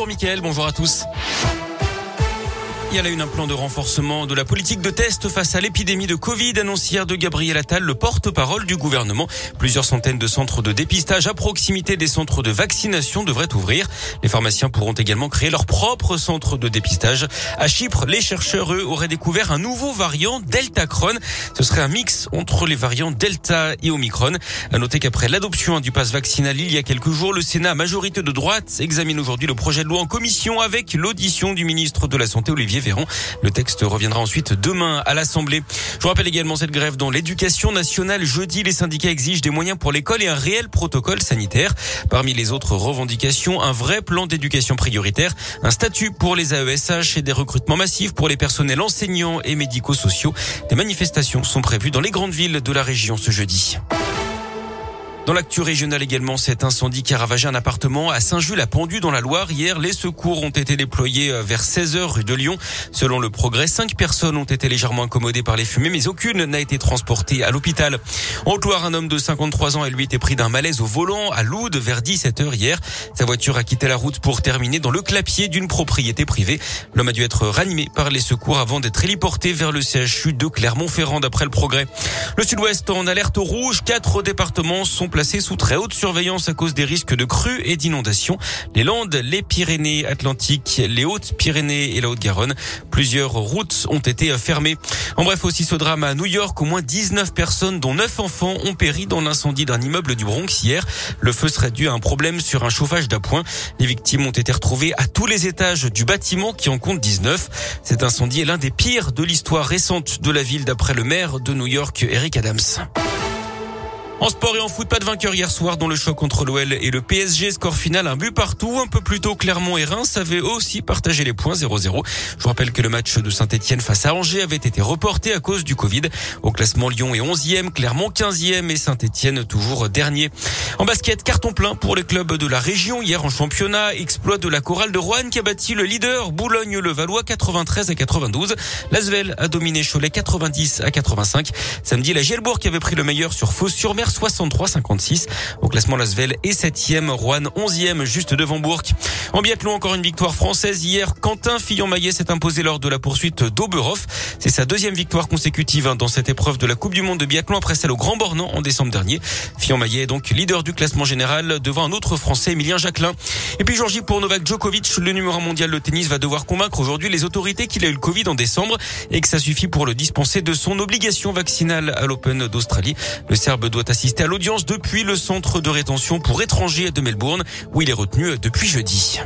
Bonjour Mickaël, bonjour à tous. Il y a là une un plan de renforcement de la politique de test face à l'épidémie de Covid annoncé hier de Gabriel Attal, le porte-parole du gouvernement. Plusieurs centaines de centres de dépistage à proximité des centres de vaccination devraient ouvrir. Les pharmaciens pourront également créer leur propre centre de dépistage. À Chypre, les chercheurs, eux, auraient découvert un nouveau variant Delta Cron. Ce serait un mix entre les variants Delta et Omicron. À noter qu'après l'adoption du pass vaccinal il y a quelques jours, le Sénat, majorité de droite, examine aujourd'hui le projet de loi en commission avec l'audition du ministre de la Santé, Olivier Le texte reviendra ensuite demain à l'Assemblée. Je vous rappelle également cette grève dans l'éducation nationale. Jeudi, les syndicats exigent des moyens pour l'école et un réel protocole sanitaire. Parmi les autres revendications, un vrai plan d'éducation prioritaire, un statut pour les AESH et des recrutements massifs pour les personnels enseignants et médico-sociaux. Des manifestations sont prévues dans les grandes villes de la région ce jeudi. Dans l'actu régionale également, cet incendie qui a ravagé un appartement à Saint-Jules a pendu dans la Loire. Hier, les secours ont été déployés euh, vers 16h rue de Lyon. Selon le progrès, cinq personnes ont été légèrement incommodées par les fumées, mais aucune n'a été transportée à l'hôpital. En Loire, un homme de 53 ans a lui été pris d'un malaise au volant à Loud vers 17h hier. Sa voiture a quitté la route pour terminer dans le clapier d'une propriété privée. L'homme a dû être ranimé par les secours avant d'être héliporté vers le CHU de Clermont-Ferrand d'après le progrès. Le sud-ouest en alerte rouge. Quatre départements sont placés sous très haute surveillance à cause des risques de crues et d'inondations. Les Landes, les Pyrénées Atlantiques, les Hautes-Pyrénées et la Haute-Garonne. Plusieurs routes ont été fermées. En bref, aussi ce drame à New York, au moins 19 personnes, dont 9 enfants, ont péri dans l'incendie d'un immeuble du Bronx hier. Le feu serait dû à un problème sur un chauffage d'appoint. Les victimes ont été retrouvées à tous les étages du bâtiment qui en compte 19. Cet incendie est l'un des pires de l'histoire récente de la ville d'après le maire de New York, Eric Adams. En sport et en foot, pas de vainqueur hier soir dans le choc contre l'OL et le PSG. Score final, un but partout. Un peu plus tôt, Clermont et Reims avaient aussi partagé les points 0-0. Je vous rappelle que le match de Saint-Etienne face à Angers avait été reporté à cause du Covid. Au classement, Lyon est 11e, Clermont 15e et Saint-Etienne toujours dernier. En basket, carton plein pour les clubs de la région. Hier en championnat, exploit de la chorale de Rouen qui a battu le leader Boulogne-le-Valois 93 à 92. Lasvel a dominé Cholet 90 à 85. Samedi, la Gielbourg qui avait pris le meilleur sur Fos-sur-Mer 63-56. Au classement, Lasvel est 7e, Rouen 11e, juste devant Bourg. En biathlon, encore une victoire française. Hier, Quentin Fillon-Maillet s'est imposé lors de la poursuite d'Oberhof. C'est sa deuxième victoire consécutive hein, dans cette épreuve de la Coupe du Monde de biathlon après celle au Grand Bornand en décembre dernier. Fillon-Maillet est donc leader du classement général devant un autre Français, Emilien Jacquelin. Et puis, Georgie, pour Novak Djokovic, le numéro mondial de tennis va devoir convaincre aujourd'hui les autorités qu'il a eu le Covid en décembre et que ça suffit pour le dispenser de son obligation vaccinale à l'Open d'Australie. Le Serbe doit assister à l'audience depuis le centre de rétention pour étrangers de Melbourne où il est retenu depuis jeudi.